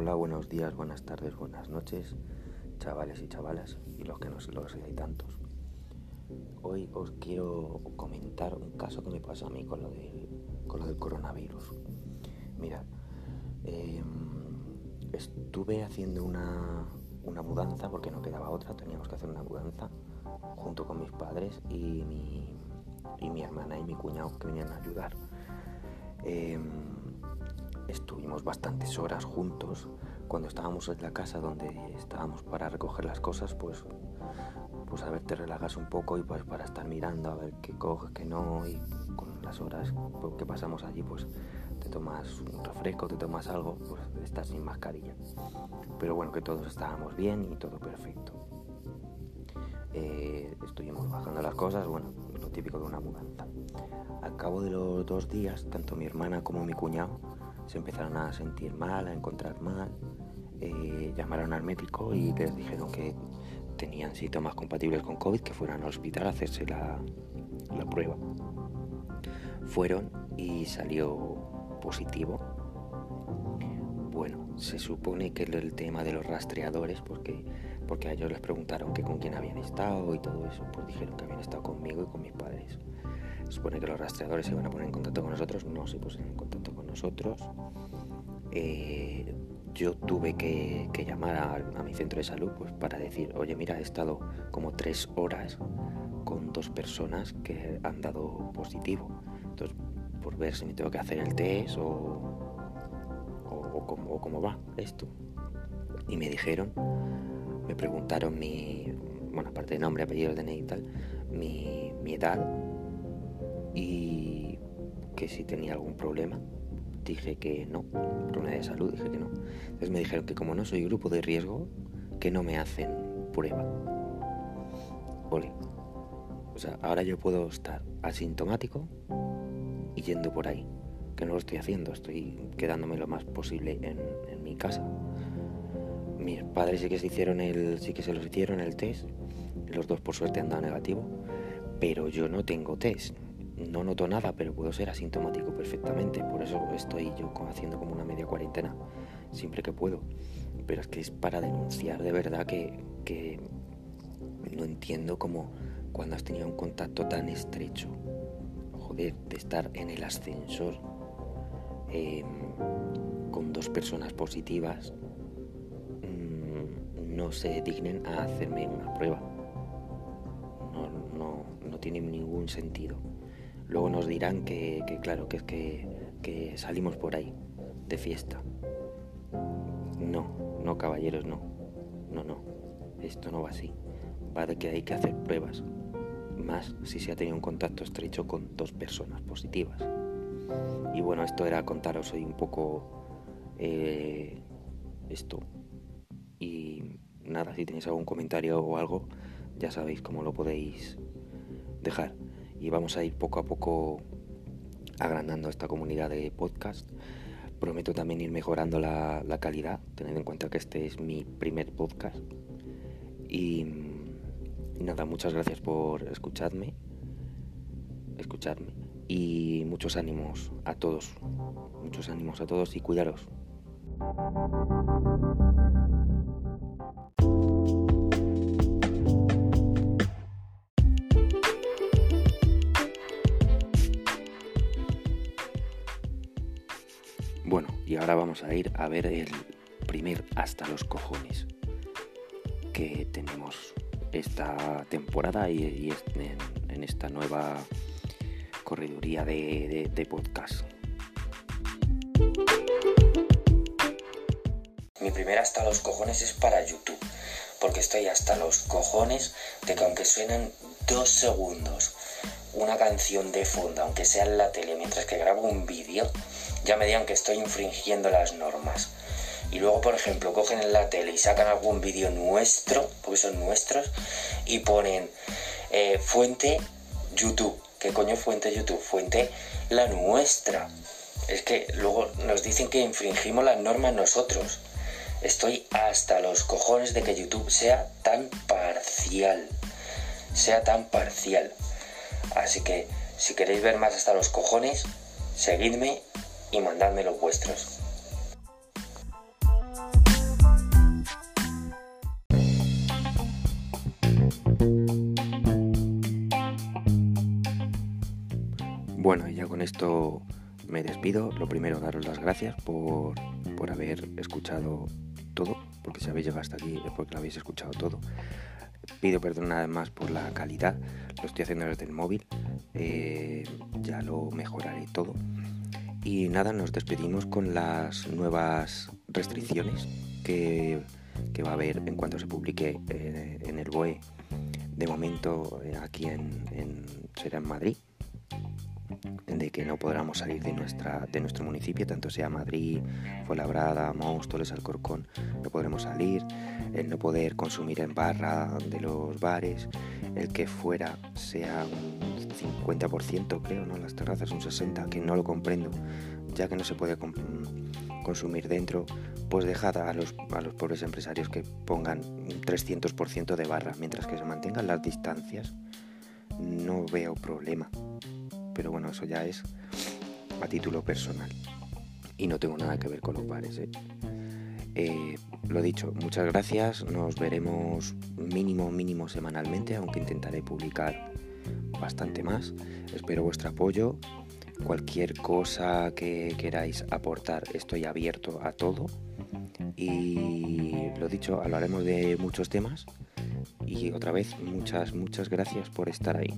Hola, buenos días, buenas tardes, buenas noches, chavales y chavalas, y los que no lo hay tantos. Hoy os quiero comentar un caso que me pasó a mí con lo, con lo del coronavirus. Mira, em, estuve haciendo una, una mudanza porque no quedaba otra, teníamos que hacer una mudanza junto con mis padres y mi, y mi hermana y mi cuñado que venían a ayudar. Em, estuvimos bastantes horas juntos. Cuando estábamos en la casa donde estábamos para recoger las cosas, pues, pues a ver, te relajas un poco y pues para estar mirando a ver qué coges, qué no, y con las horas que pasamos allí, pues te tomas un refresco, te tomas algo, pues estás sin mascarilla. Pero bueno, que todos estábamos bien y todo perfecto. Eh, estuvimos bajando las cosas, bueno, lo típico de una mudanza. Al cabo de los dos días, tanto mi hermana como mi cuñado se empezaron a sentir mal, a encontrar mal. Eh, llamaron al médico y les dijeron que tenían síntomas compatibles con COVID, que fueran al hospital a hacerse la, la prueba. Fueron y salió positivo. Bueno, se supone que el tema de los rastreadores, porque, porque a ellos les preguntaron que con quién habían estado y todo eso, pues dijeron que habían estado conmigo y con mis padres. Se supone que los rastreadores se iban a poner en contacto con nosotros, no se pusieron en contacto con nosotros. Eh, yo tuve que, llamar a, mi centro de salud pues, para decir, oye, mira, he estado como tres horas con dos personas que han dado positivo. Entonces, por ver si me tengo que hacer el test o, o, cómo, va esto. Y me dijeron, preguntaron mi, bueno, aparte de nombre, apellido, DNI y tal, mi, mi edad, y que si tenía algún problema. Dije que no, problema de salud, dije que no. Entonces me dijeron que como no soy grupo de riesgo, que no me hacen prueba. Ole. O sea, ahora yo puedo estar asintomático y yendo por ahí. Que no lo estoy haciendo, estoy quedándome lo más posible en, en mi casa. Mis padres sí que se hicieron el, sí que se los hicieron el test. Los dos por suerte han dado negativo. Pero yo no tengo test no noto nada, pero puedo ser asintomático perfectamente. Por eso estoy yo haciendo como una media cuarentena, siempre que puedo. Pero es que es para denunciar de verdad que, no entiendo cómo cuando has tenido un contacto tan estrecho, joder, de estar en el ascensor em, con dos personas positivas, no se dignen a hacerme una prueba. No, no, no tiene ningún sentido. Luego nos dirán que, claro, que es que, salimos por ahí, de fiesta. No, no, caballeros, no. No, no. Esto no va así. Va de que hay que hacer pruebas. Más si se ha tenido un contacto estrecho con dos personas positivas. Y bueno, esto era contaros hoy un poco eh, esto. Si tenéis algún comentario o algo, ya sabéis cómo lo podéis dejar y vamos a ir poco a poco agrandando esta comunidad de podcast. Prometo también ir mejorando la, calidad, tener en cuenta que este es mi primer podcast. Y, nada, muchas gracias por escucharme, escucharme. Y muchos ánimos a todos, muchos ánimos a todos y cuidaros. Bueno, y ahora vamos a ir a ver el primer hasta los cojones que tenemos esta temporada y, en, esta nueva correduría de, de podcast. Mi primer hasta los cojones es para YouTube, porque estoy hasta los cojones de que aunque suenan dos segundos una canción de fondo, aunque sea en la tele, mientras que grabo un vídeo, ya me digan que estoy infringiendo las normas. Y luego, por ejemplo, cogen en la tele y sacan algún vídeo nuestro, porque son nuestros, y ponen eh, fuente YouTube. ¿Qué coño fuente YouTube? Fuente la nuestra. Es que luego nos dicen que infringimos las normas nosotros. Estoy hasta los cojones de que YouTube sea tan parcial. Sea tan parcial. Así que si queréis ver más hasta los cojones, seguidme y mandadme los vuestros. Bueno, y ya con esto me despido. Lo primero, daros las gracias por, por haber escuchado porque si habéis llegado hasta aquí es porque lo habéis escuchado todo. Pido perdón una vez más por la calidad, lo estoy haciendo desde el móvil, eh, ya lo mejoraré todo. Y nada, nos despedimos con las nuevas restricciones que, va a haber en cuanto se publique eh, en el BOE. De momento eh, aquí en, será en Madrid, de que no podremos salir de, nuestra, de nuestro municipio, tanto sea Madrid, Fuenlabrada, Móstoles, Alcorcón, no podremos salir, el no poder consumir en barra de los bares, el que fuera sea un 50% creo, ¿no? Las terrazas un 60%, que no lo comprendo, ya que no se puede consumir dentro, pues dejad a los, a los pobres empresarios que pongan un 300% de barra, mientras que se mantengan las distancias, no veo problema pero bueno, eso ya es a título personal. Y no tengo nada que ver con los bares. ¿eh? Eh, lo dicho, muchas gracias. Nos veremos mínimo, mínimo semanalmente, aunque intentaré publicar bastante más. Espero vuestro apoyo. Cualquier cosa que queráis aportar, estoy abierto a todo. Y lo dicho, hablaremos de muchos temas. Y otra vez, muchas, muchas gracias por estar ahí.